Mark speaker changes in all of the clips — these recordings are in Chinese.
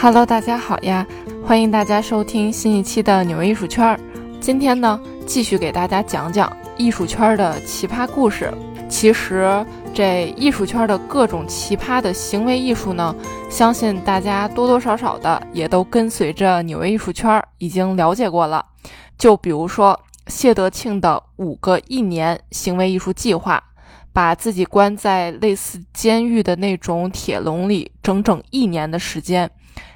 Speaker 1: Hello，大家好呀！欢迎大家收听新一期的纽约艺术圈。今天呢，继续给大家讲讲艺术圈的奇葩故事。其实，这艺术圈的各种奇葩的行为艺术呢，相信大家多多少少的也都跟随着纽约艺术圈已经了解过了。就比如说谢德庆的五个一年行为艺术计划，把自己关在类似监狱的那种铁笼里整整一年的时间，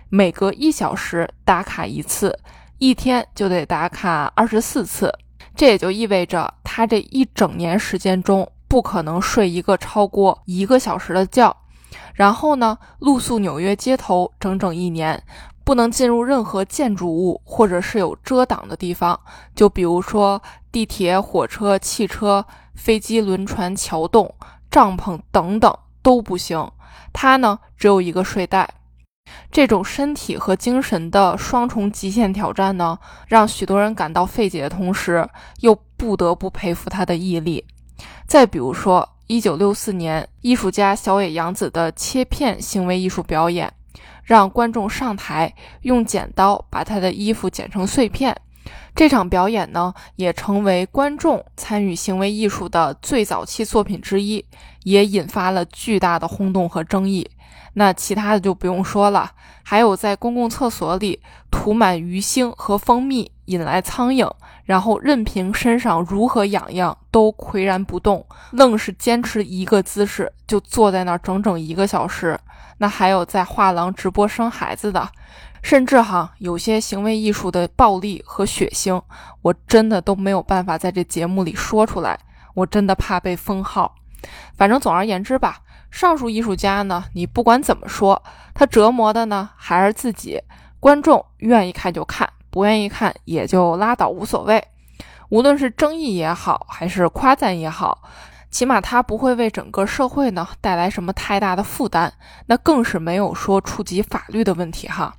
Speaker 1: 每隔一小时打卡一次，一天就得打卡二十四次。这也就意味着他这一整年时间中。不可能睡一个超过一个小时的觉，然后呢，露宿纽约街头整整一年，不能进入任何建筑物或者是有遮挡的地方，就比如说地铁、火车、汽车、飞机、轮船、桥洞、帐篷等等都不行。他呢，只有一个睡袋。这种身体和精神的双重极限挑战呢，让许多人感到费解的同时，又不得不佩服他的毅力。再比如说，一九六四年，艺术家小野洋子的切片行为艺术表演，让观众上台用剪刀把他的衣服剪成碎片。这场表演呢，也成为观众参与行为艺术的最早期作品之一，也引发了巨大的轰动和争议。那其他的就不用说了，还有在公共厕所里涂满鱼腥和蜂蜜，引来苍蝇。然后任凭身上如何痒痒，都岿然不动，愣是坚持一个姿势，就坐在那儿整整一个小时。那还有在画廊直播生孩子的，甚至哈有些行为艺术的暴力和血腥，我真的都没有办法在这节目里说出来，我真的怕被封号。反正总而言之吧，上述艺术家呢，你不管怎么说，他折磨的呢还是自己，观众愿意看就看。不愿意看也就拉倒，无所谓。无论是争议也好，还是夸赞也好，起码他不会为整个社会呢带来什么太大的负担，那更是没有说触及法律的问题哈。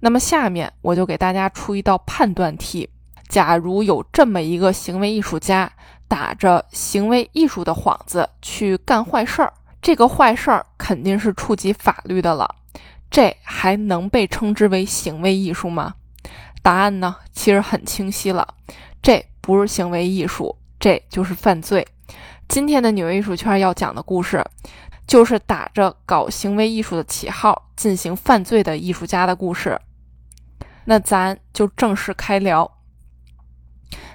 Speaker 1: 那么下面我就给大家出一道判断题：假如有这么一个行为艺术家，打着行为艺术的幌子去干坏事儿，这个坏事儿肯定是触及法律的了，这还能被称之为行为艺术吗？答案呢，其实很清晰了，这不是行为艺术，这就是犯罪。今天的纽约艺术圈要讲的故事，就是打着搞行为艺术的旗号进行犯罪的艺术家的故事。那咱就正式开聊。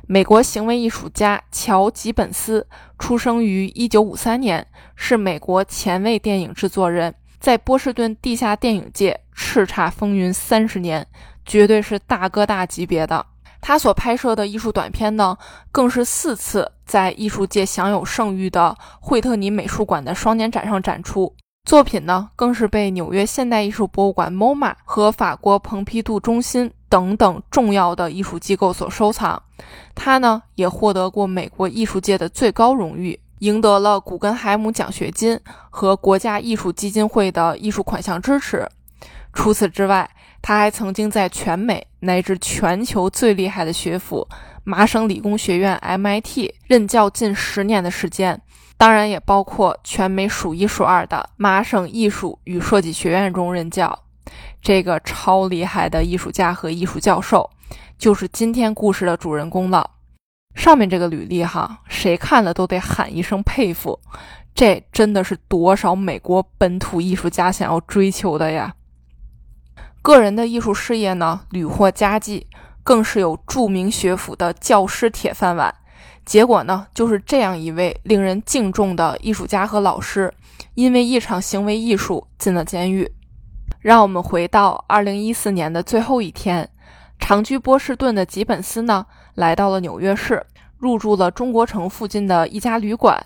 Speaker 1: 美国行为艺术家乔·吉本斯出生于1953年，是美国前卫电影制作人，在波士顿地下电影界叱咤风云三十年。绝对是大哥大级别的。他所拍摄的艺术短片呢，更是四次在艺术界享有盛誉的惠特尼美术馆的双年展上展出。作品呢，更是被纽约现代艺术博物馆 MoMA 和法国蓬皮杜中心等等重要的艺术机构所收藏。他呢，也获得过美国艺术界的最高荣誉，赢得了古根海姆奖学金和国家艺术基金会的艺术款项支持。除此之外，他还曾经在全美乃至全球最厉害的学府麻省理工学院 （MIT） 任教近十年的时间，当然也包括全美数一数二的麻省艺术与设计学院中任教。这个超厉害的艺术家和艺术教授，就是今天故事的主人公了。上面这个履历哈，谁看了都得喊一声佩服。这真的是多少美国本土艺术家想要追求的呀！个人的艺术事业呢，屡获佳绩，更是有著名学府的教师铁饭碗。结果呢，就是这样一位令人敬重的艺术家和老师，因为一场行为艺术进了监狱。让我们回到二零一四年的最后一天，长居波士顿的吉本斯呢，来到了纽约市，入住了中国城附近的一家旅馆。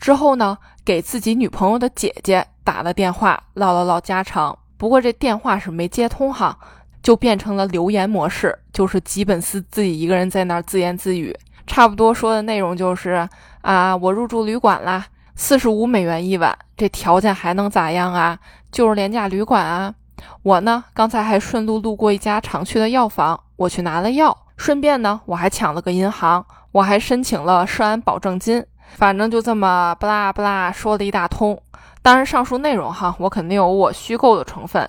Speaker 1: 之后呢，给自己女朋友的姐姐打了电话，唠了唠家常。不过这电话是没接通哈，就变成了留言模式，就是吉本斯自己一个人在那儿自言自语，差不多说的内容就是啊，我入住旅馆啦，四十五美元一晚，这条件还能咋样啊？就是廉价旅馆啊。我呢，刚才还顺路路过一家常去的药房，我去拿了药，顺便呢，我还抢了个银行，我还申请了涉安保证金，反正就这么不拉不拉说了一大通。当然，上述内容哈，我肯定有我虚构的成分，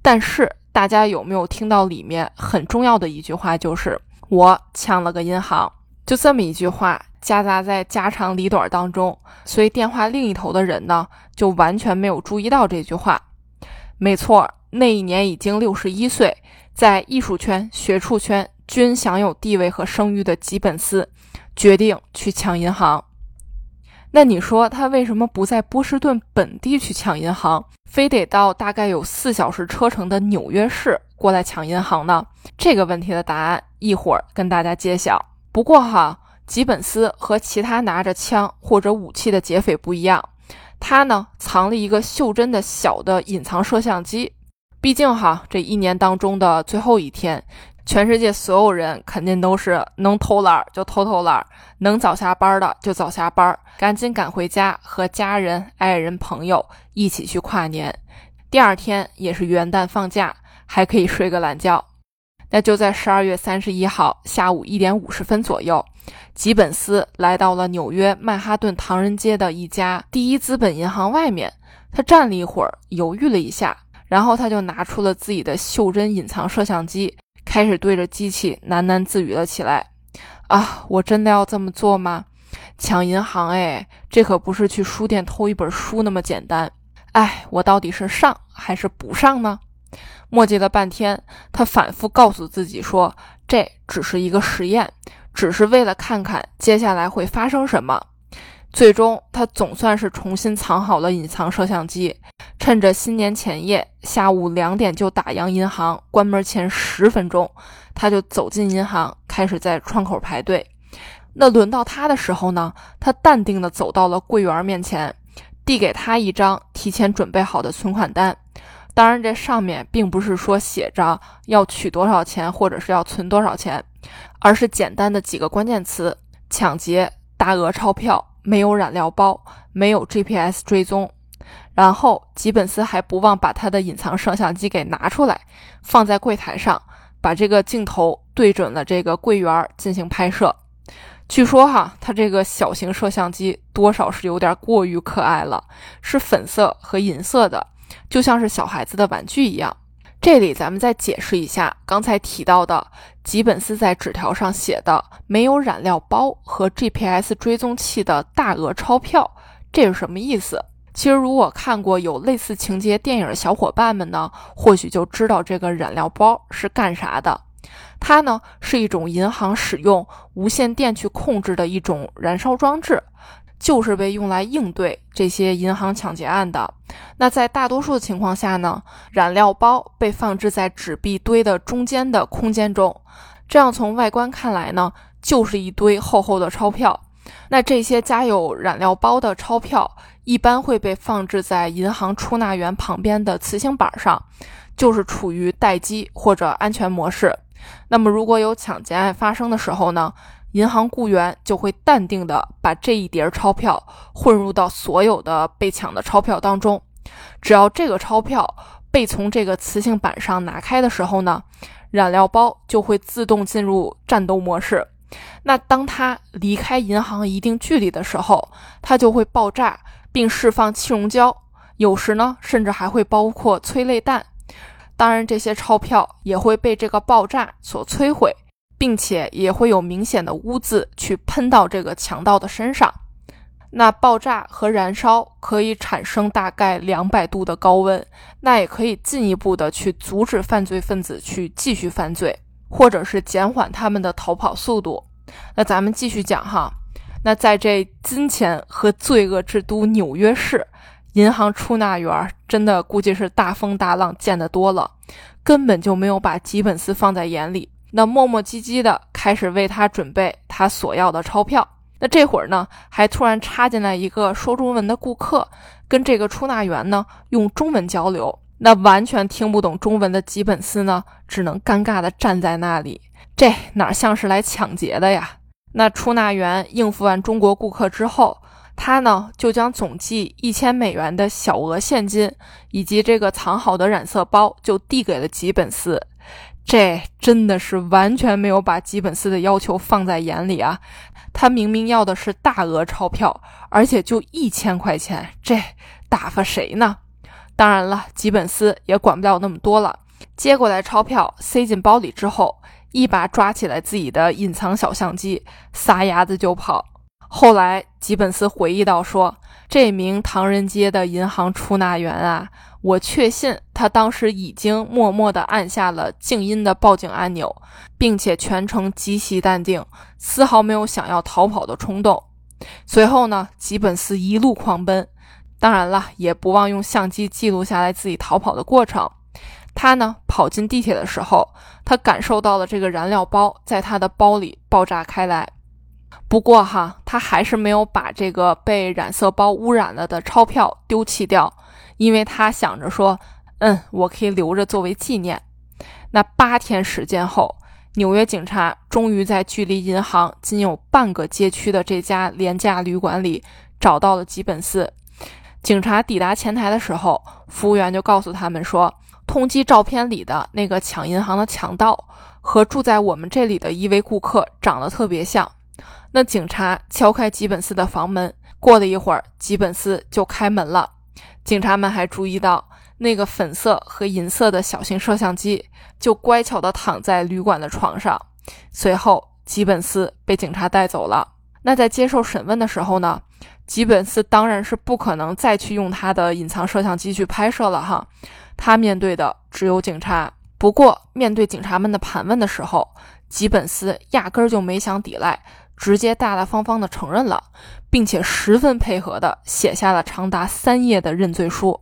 Speaker 1: 但是大家有没有听到里面很重要的一句话？就是我抢了个银行，就这么一句话夹杂在家长里短当中，所以电话另一头的人呢，就完全没有注意到这句话。没错，那一年已经六十一岁，在艺术圈、学术圈均享有地位和声誉的吉本斯，决定去抢银行。那你说他为什么不在波士顿本地去抢银行，非得到大概有四小时车程的纽约市过来抢银行呢？这个问题的答案一会儿跟大家揭晓。不过哈，吉本斯和其他拿着枪或者武器的劫匪不一样，他呢藏了一个袖珍的小的隐藏摄像机。毕竟哈，这一年当中的最后一天。全世界所有人肯定都是能偷懒就偷偷懒，能早下班的就早下班，赶紧赶回家和家人、爱人、朋友一起去跨年。第二天也是元旦放假，还可以睡个懒觉。那就在十二月三十一号下午一点五十分左右，吉本斯来到了纽约曼哈顿唐人街的一家第一资本银行外面。他站了一会儿，犹豫了一下，然后他就拿出了自己的袖珍隐藏摄像机。开始对着机器喃喃自语了起来：“啊，我真的要这么做吗？抢银行？哎，这可不是去书店偷一本书那么简单。哎，我到底是上还是不上呢？”墨迹了半天，他反复告诉自己说：“这只是一个实验，只是为了看看接下来会发生什么。”最终，他总算是重新藏好了隐藏摄像机。趁着新年前夜下午两点就打烊银行关门前十分钟，他就走进银行，开始在窗口排队。那轮到他的时候呢，他淡定地走到了柜员面前，递给他一张提前准备好的存款单。当然，这上面并不是说写着要取多少钱或者是要存多少钱，而是简单的几个关键词：抢劫、大额钞票。没有染料包，没有 GPS 追踪，然后吉本斯还不忘把他的隐藏摄像机给拿出来，放在柜台上，把这个镜头对准了这个柜员进行拍摄。据说哈，他这个小型摄像机多少是有点过于可爱了，是粉色和银色的，就像是小孩子的玩具一样。这里咱们再解释一下刚才提到的吉本斯在纸条上写的没有染料包和 GPS 追踪器的大额钞票，这是什么意思？其实如果看过有类似情节电影的小伙伴们呢，或许就知道这个染料包是干啥的。它呢是一种银行使用无线电去控制的一种燃烧装置。就是被用来应对这些银行抢劫案的。那在大多数的情况下呢，染料包被放置在纸币堆的中间的空间中，这样从外观看来呢，就是一堆厚厚的钞票。那这些加有染料包的钞票一般会被放置在银行出纳员旁边的磁性板上，就是处于待机或者安全模式。那么如果有抢劫案发生的时候呢？银行雇员就会淡定地把这一叠钞票混入到所有的被抢的钞票当中。只要这个钞票被从这个磁性板上拿开的时候呢，染料包就会自动进入战斗模式。那当它离开银行一定距离的时候，它就会爆炸并释放气溶胶，有时呢甚至还会包括催泪弹。当然，这些钞票也会被这个爆炸所摧毁。并且也会有明显的污渍去喷到这个强盗的身上。那爆炸和燃烧可以产生大概两百度的高温，那也可以进一步的去阻止犯罪分子去继续犯罪，或者是减缓他们的逃跑速度。那咱们继续讲哈。那在这金钱和罪恶之都纽约市，银行出纳员真的估计是大风大浪见得多了，根本就没有把吉本斯放在眼里。那磨磨唧唧的开始为他准备他所要的钞票。那这会儿呢，还突然插进来一个说中文的顾客，跟这个出纳员呢用中文交流。那完全听不懂中文的吉本斯呢，只能尴尬的站在那里。这哪像是来抢劫的呀？那出纳员应付完中国顾客之后，他呢就将总计一千美元的小额现金以及这个藏好的染色包就递给了吉本斯。这真的是完全没有把吉本斯的要求放在眼里啊！他明明要的是大额钞票，而且就一千块钱，这打发谁呢？当然了，吉本斯也管不了那么多了，接过来钞票塞进包里之后，一把抓起来自己的隐藏小相机，撒丫子就跑。后来吉本斯回忆到说：“这名唐人街的银行出纳员啊，我确信他当时已经默默地按下了静音的报警按钮，并且全程极其淡定，丝毫没有想要逃跑的冲动。”随后呢，吉本斯一路狂奔，当然了，也不忘用相机记录下来自己逃跑的过程。他呢，跑进地铁的时候，他感受到了这个燃料包在他的包里爆炸开来。不过哈，他还是没有把这个被染色包污染了的钞票丢弃掉，因为他想着说，嗯，我可以留着作为纪念。那八天时间后，纽约警察终于在距离银行仅有半个街区的这家廉价旅馆里找到了吉本斯。警察抵达前台的时候，服务员就告诉他们说，通缉照片里的那个抢银行的强盗和住在我们这里的一位顾客长得特别像。那警察敲开吉本斯的房门，过了一会儿，吉本斯就开门了。警察们还注意到，那个粉色和银色的小型摄像机就乖巧地躺在旅馆的床上。随后，吉本斯被警察带走了。那在接受审问的时候呢，吉本斯当然是不可能再去用他的隐藏摄像机去拍摄了哈。他面对的只有警察。不过，面对警察们的盘问的时候，吉本斯压根儿就没想抵赖。直接大大方方地承认了，并且十分配合地写下了长达三页的认罪书。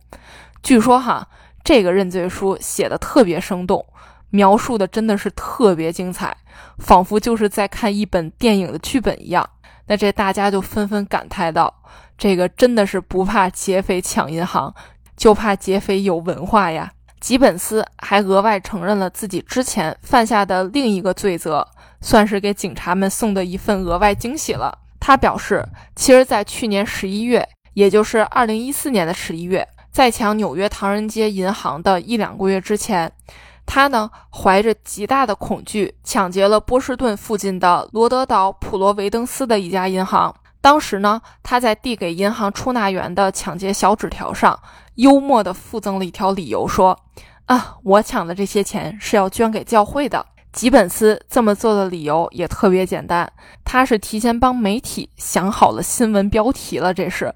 Speaker 1: 据说哈，这个认罪书写的特别生动，描述的真的是特别精彩，仿佛就是在看一本电影的剧本一样。那这大家就纷纷感叹道：“这个真的是不怕劫匪抢银行，就怕劫匪有文化呀！”吉本斯还额外承认了自己之前犯下的另一个罪责。算是给警察们送的一份额外惊喜了。他表示，其实，在去年十一月，也就是二零一四年的十一月，在抢纽约唐人街银行的一两个月之前，他呢怀着极大的恐惧，抢劫了波士顿附近的罗德岛普罗维登斯的一家银行。当时呢，他在递给银行出纳员的抢劫小纸条上，幽默地附赠了一条理由，说：“啊，我抢的这些钱是要捐给教会的。”吉本斯这么做的理由也特别简单，他是提前帮媒体想好了新闻标题了。这是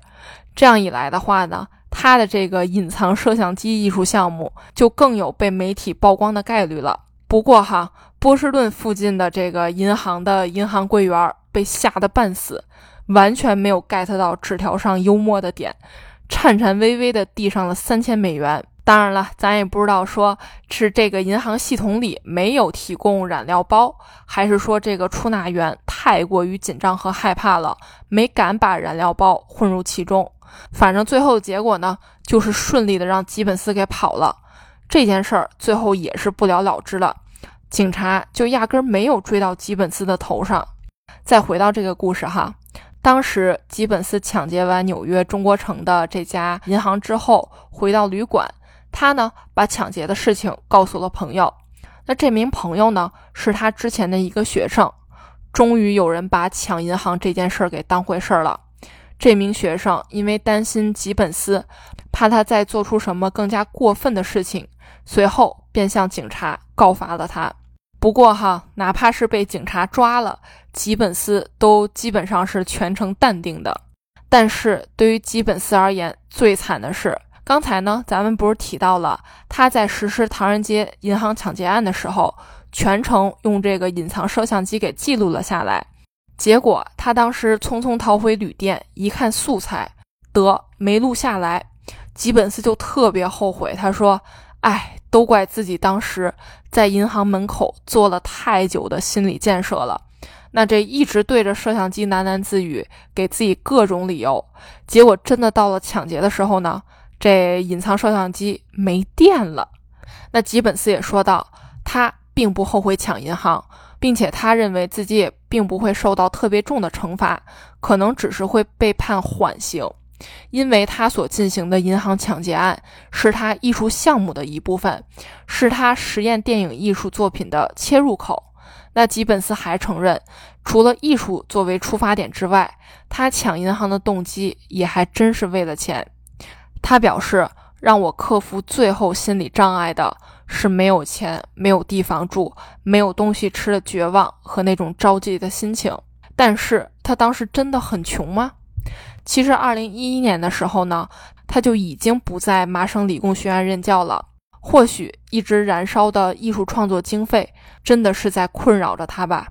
Speaker 1: 这样一来的话呢，他的这个隐藏摄像机艺术项目就更有被媒体曝光的概率了。不过哈，波士顿附近的这个银行的银行柜员被吓得半死，完全没有 get 到纸条上幽默的点，颤颤巍巍地递上了三千美元。当然了，咱也不知道说是这个银行系统里没有提供染料包，还是说这个出纳员太过于紧张和害怕了，没敢把染料包混入其中。反正最后的结果呢，就是顺利的让吉本斯给跑了。这件事儿最后也是不了了之了，警察就压根儿没有追到吉本斯的头上。再回到这个故事哈，当时吉本斯抢劫完纽约中国城的这家银行之后，回到旅馆。他呢，把抢劫的事情告诉了朋友。那这名朋友呢，是他之前的一个学生。终于有人把抢银行这件事儿给当回事儿了。这名学生因为担心吉本斯，怕他再做出什么更加过分的事情，随后便向警察告发了他。不过哈，哪怕是被警察抓了，吉本斯都基本上是全程淡定的。但是对于吉本斯而言，最惨的是。刚才呢，咱们不是提到了他在实施唐人街银行抢劫案的时候，全程用这个隐藏摄像机给记录了下来。结果他当时匆匆逃回旅店，一看素材，得没录下来。吉本斯就特别后悔，他说：“哎，都怪自己当时在银行门口做了太久的心理建设了。那这一直对着摄像机喃喃自语，给自己各种理由，结果真的到了抢劫的时候呢？”这隐藏摄像机没电了，那吉本斯也说到，他并不后悔抢银行，并且他认为自己也并不会受到特别重的惩罚，可能只是会被判缓刑，因为他所进行的银行抢劫案是他艺术项目的一部分，是他实验电影艺术作品的切入口。那吉本斯还承认，除了艺术作为出发点之外，他抢银行的动机也还真是为了钱。他表示，让我克服最后心理障碍的是没有钱、没有地方住、没有东西吃的绝望和那种着急的心情。但是他当时真的很穷吗？其实，二零一一年的时候呢，他就已经不在麻省理工学院任教了。或许一直燃烧的艺术创作经费，真的是在困扰着他吧。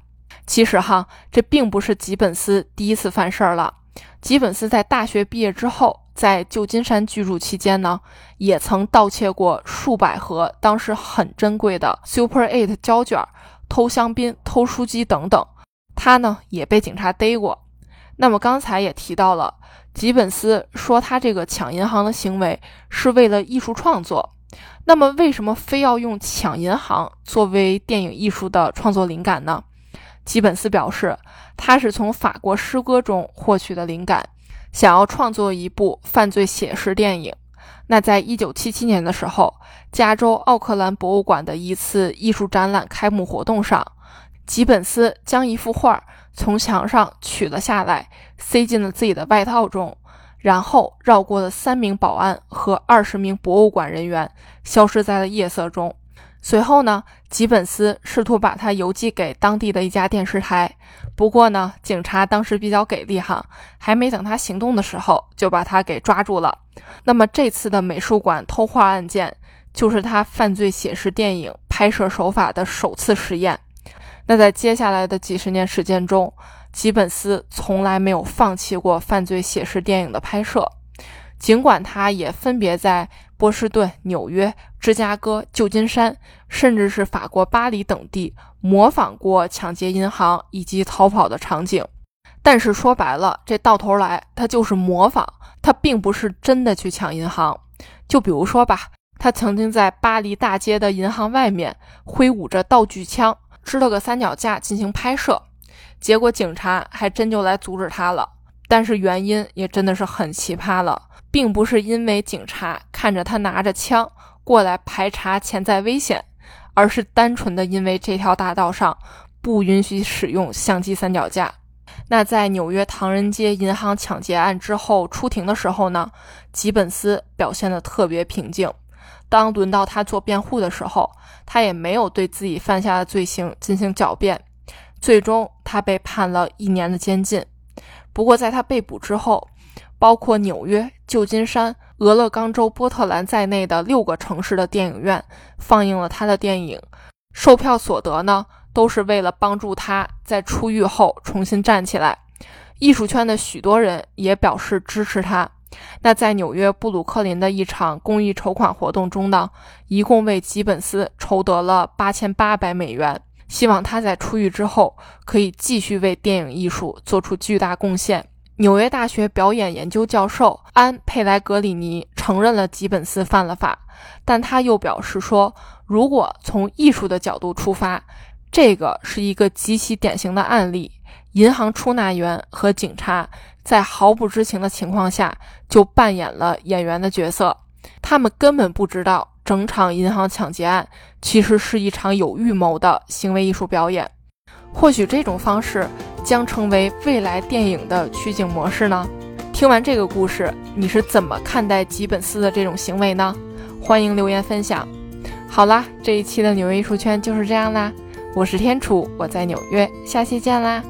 Speaker 1: 其实哈，这并不是吉本斯第一次犯事儿了。吉本斯在大学毕业之后，在旧金山居住期间呢，也曾盗窃过数百盒当时很珍贵的 Super Eight 胶卷，偷香槟、偷书籍等等。他呢也被警察逮过。那么刚才也提到了，吉本斯说他这个抢银行的行为是为了艺术创作。那么为什么非要用抢银行作为电影艺术的创作灵感呢？吉本斯表示，他是从法国诗歌中获取的灵感，想要创作一部犯罪写实电影。那在一九七七年的时候，加州奥克兰博物馆的一次艺术展览开幕活动上，吉本斯将一幅画从墙上取了下来，塞进了自己的外套中。然后绕过了三名保安和二十名博物馆人员，消失在了夜色中。随后呢，吉本斯试图把它邮寄给当地的一家电视台。不过呢，警察当时比较给力哈，还没等他行动的时候，就把他给抓住了。那么这次的美术馆偷画案件，就是他犯罪写实电影拍摄手法的首次实验。那在接下来的几十年时间中，吉本斯从来没有放弃过犯罪写实电影的拍摄，尽管他也分别在波士顿、纽约、芝加哥、旧金山，甚至是法国巴黎等地模仿过抢劫银行以及逃跑的场景。但是说白了，这到头来他就是模仿，他并不是真的去抢银行。就比如说吧，他曾经在巴黎大街的银行外面挥舞着道具枪，支了个三脚架进行拍摄。结果警察还真就来阻止他了，但是原因也真的是很奇葩了，并不是因为警察看着他拿着枪过来排查潜在危险，而是单纯的因为这条大道上不允许使用相机三脚架。那在纽约唐人街银行抢劫案之后出庭的时候呢，吉本斯表现得特别平静。当轮到他做辩护的时候，他也没有对自己犯下的罪行进行狡辩。最终，他被判了一年的监禁。不过，在他被捕之后，包括纽约、旧金山、俄勒冈州波特兰在内的六个城市的电影院放映了他的电影。售票所得呢，都是为了帮助他在出狱后重新站起来。艺术圈的许多人也表示支持他。那在纽约布鲁克林的一场公益筹款活动中呢，一共为吉本斯筹得了八千八百美元。希望他在出狱之后可以继续为电影艺术做出巨大贡献。纽约大学表演研究教授安佩莱格里尼承认了吉本斯犯了法，但他又表示说，如果从艺术的角度出发，这个是一个极其典型的案例：银行出纳员和警察在毫不知情的情况下就扮演了演员的角色，他们根本不知道。整场银行抢劫案其实是一场有预谋的行为艺术表演，或许这种方式将成为未来电影的取景模式呢？听完这个故事，你是怎么看待吉本斯的这种行为呢？欢迎留言分享。好啦，这一期的纽约艺术圈就是这样啦，我是天楚，我在纽约，下期见啦。